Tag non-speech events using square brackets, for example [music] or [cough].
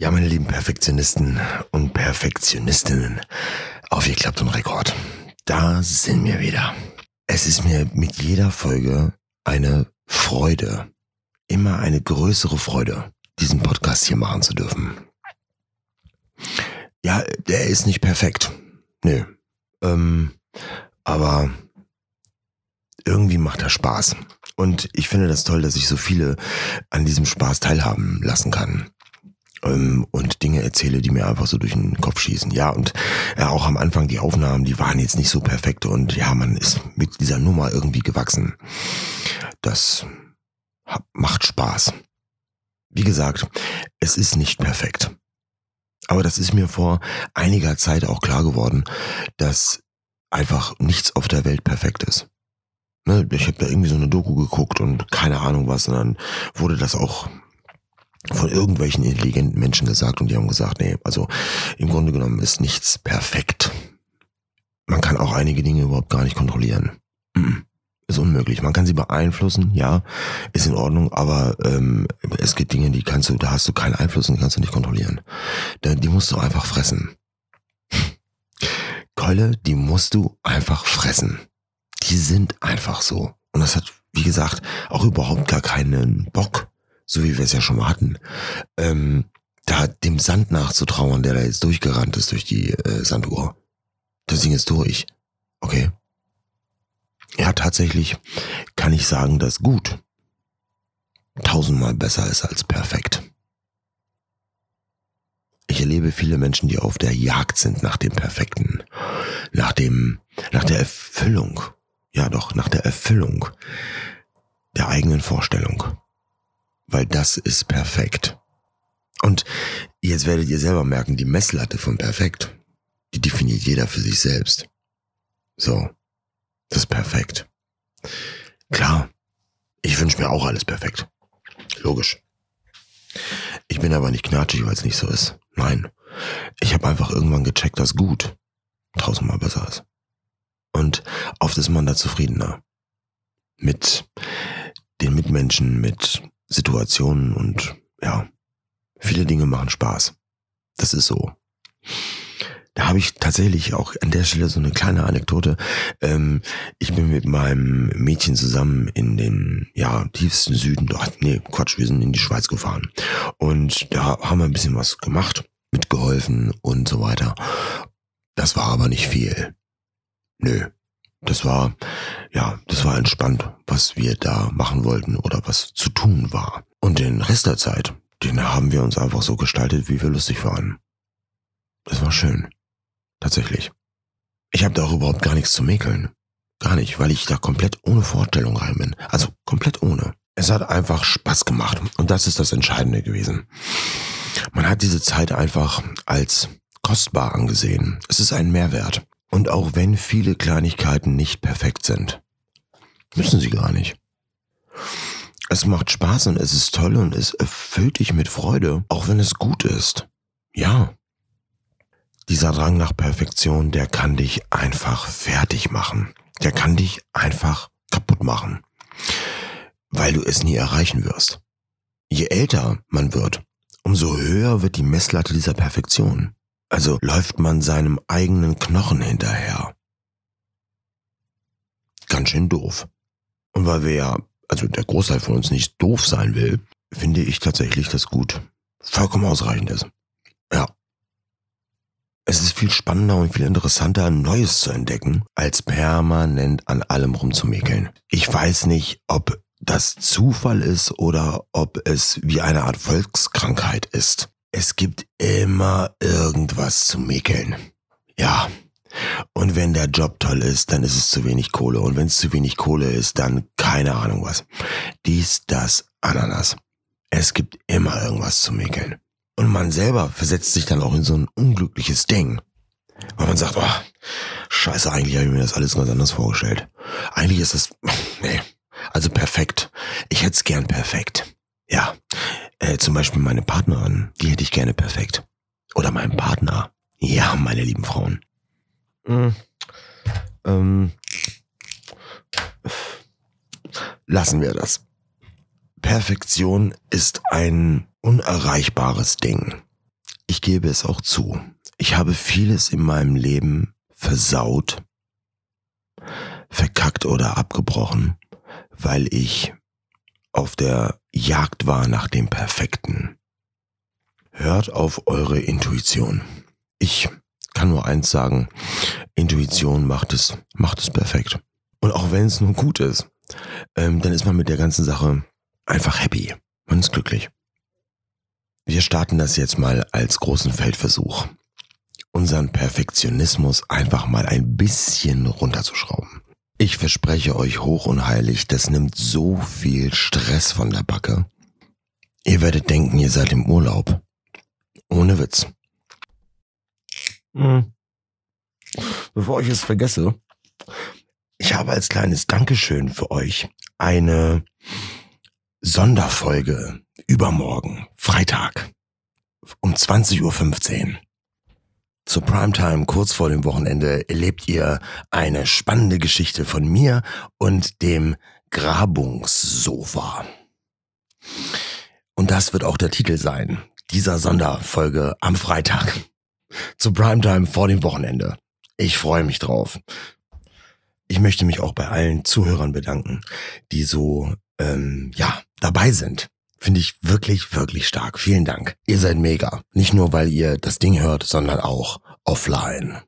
Ja, meine lieben Perfektionisten und Perfektionistinnen, aufgeklappt und Rekord. Da sind wir wieder. Es ist mir mit jeder Folge eine Freude, immer eine größere Freude, diesen Podcast hier machen zu dürfen. Ja, der ist nicht perfekt. Nö. Ähm, aber irgendwie macht er Spaß. Und ich finde das toll, dass ich so viele an diesem Spaß teilhaben lassen kann ähm, und Dinge erzähle, die mir einfach so durch den Kopf schießen. Ja, und ja, auch am Anfang die Aufnahmen, die waren jetzt nicht so perfekt und ja, man ist mit dieser Nummer irgendwie gewachsen. Das macht Spaß. Wie gesagt, es ist nicht perfekt. Aber das ist mir vor einiger Zeit auch klar geworden, dass einfach nichts auf der Welt perfekt ist. Ne, ich habe da irgendwie so eine Doku geguckt und keine Ahnung was, und dann wurde das auch von irgendwelchen intelligenten Menschen gesagt und die haben gesagt, nee, also im Grunde genommen ist nichts perfekt. Man kann auch einige Dinge überhaupt gar nicht kontrollieren. Ist unmöglich. Man kann sie beeinflussen, ja, ist in Ordnung, aber ähm, es gibt Dinge, die kannst du, da hast du keinen Einfluss und die kannst du nicht kontrollieren. Die musst du einfach fressen. [laughs] Keule, die musst du einfach fressen. Die sind einfach so. Und das hat, wie gesagt, auch überhaupt gar keinen Bock so wie wir es ja schon mal hatten, ähm, da dem Sand nachzutrauern, der da jetzt durchgerannt ist durch die äh, Sanduhr. Das Ding ist durch. Okay. Ja, tatsächlich kann ich sagen, dass gut tausendmal besser ist als perfekt. Ich erlebe viele Menschen, die auf der Jagd sind nach dem Perfekten, nach dem, nach der Erfüllung, ja doch, nach der Erfüllung der eigenen Vorstellung weil das ist perfekt. Und jetzt werdet ihr selber merken, die Messlatte von perfekt, die definiert jeder für sich selbst. So, das ist perfekt. Klar, ich wünsche mir auch alles perfekt. Logisch. Ich bin aber nicht knatschig, weil es nicht so ist. Nein. Ich habe einfach irgendwann gecheckt, dass gut tausendmal besser ist. Und oft ist man da zufriedener. Mit den Mitmenschen, mit Situationen und ja, viele Dinge machen Spaß. Das ist so. Da habe ich tatsächlich auch an der Stelle so eine kleine Anekdote. Ähm, ich bin mit meinem Mädchen zusammen in den ja tiefsten Süden, dort, nee, Quatsch, wir sind in die Schweiz gefahren. Und da haben wir ein bisschen was gemacht, mitgeholfen und so weiter. Das war aber nicht viel. Nö, das war, ja, das war entspannt, was wir da machen wollten oder was zu tun war. Und den Rest der Zeit, den haben wir uns einfach so gestaltet, wie wir lustig waren. Das war schön. Tatsächlich. Ich habe da auch überhaupt gar nichts zu mäkeln. Gar nicht, weil ich da komplett ohne Vorstellung rein bin. Also komplett ohne. Es hat einfach Spaß gemacht. Und das ist das Entscheidende gewesen. Man hat diese Zeit einfach als kostbar angesehen. Es ist ein Mehrwert. Und auch wenn viele Kleinigkeiten nicht perfekt sind, müssen sie gar nicht. Es macht Spaß und es ist toll und es erfüllt dich mit Freude, auch wenn es gut ist. Ja. Dieser Drang nach Perfektion, der kann dich einfach fertig machen. Der kann dich einfach kaputt machen. Weil du es nie erreichen wirst. Je älter man wird, umso höher wird die Messlatte dieser Perfektion. Also läuft man seinem eigenen Knochen hinterher. Ganz schön doof. Und weil wir ja, also der Großteil von uns nicht doof sein will, finde ich tatsächlich das gut. Vollkommen ausreichend ist. Ja. Es ist viel spannender und viel interessanter, Neues zu entdecken, als permanent an allem rumzumäkeln. Ich weiß nicht, ob das Zufall ist oder ob es wie eine Art Volkskrankheit ist. Es gibt immer irgendwas zu mäkeln. Ja. Und wenn der Job toll ist, dann ist es zu wenig Kohle. Und wenn es zu wenig Kohle ist, dann keine Ahnung was. Dies, das, Ananas. Es gibt immer irgendwas zu mäkeln. Und man selber versetzt sich dann auch in so ein unglückliches Ding. Weil man sagt, oh, scheiße, eigentlich habe ich mir das alles ganz anders vorgestellt. Eigentlich ist das, nee, also perfekt. Ich hätte es gern perfekt. Ja, äh, zum Beispiel meine Partnerin, die hätte ich gerne perfekt. Oder meinen Partner. Ja, meine lieben Frauen. Mhm. Ähm, lassen wir das. Perfektion ist ein unerreichbares Ding. ich gebe es auch zu. Ich habe vieles in meinem Leben versaut, verkackt oder abgebrochen, weil ich auf der Jagd war nach dem Perfekten. Hört auf eure Intuition. Ich kann nur eins sagen, Intuition macht es, macht es perfekt. Und auch wenn es nun gut ist, ähm, dann ist man mit der ganzen Sache einfach happy. Man ist glücklich. Wir starten das jetzt mal als großen Feldversuch, unseren Perfektionismus einfach mal ein bisschen runterzuschrauben. Ich verspreche euch hoch und heilig, das nimmt so viel Stress von der Backe. Ihr werdet denken, ihr seid im Urlaub. Ohne Witz. Mhm. Bevor ich es vergesse, ich habe als kleines Dankeschön für euch eine Sonderfolge übermorgen, Freitag, um 20.15 Uhr. Zur Primetime, kurz vor dem Wochenende, erlebt ihr eine spannende Geschichte von mir und dem Grabungssofa. Und das wird auch der Titel sein, dieser Sonderfolge am Freitag. Zur Primetime vor dem Wochenende. Ich freue mich drauf. Ich möchte mich auch bei allen Zuhörern bedanken, die so, ähm, ja, dabei sind. Finde ich wirklich, wirklich stark. Vielen Dank. Ihr seid mega. Nicht nur, weil ihr das Ding hört, sondern auch offline.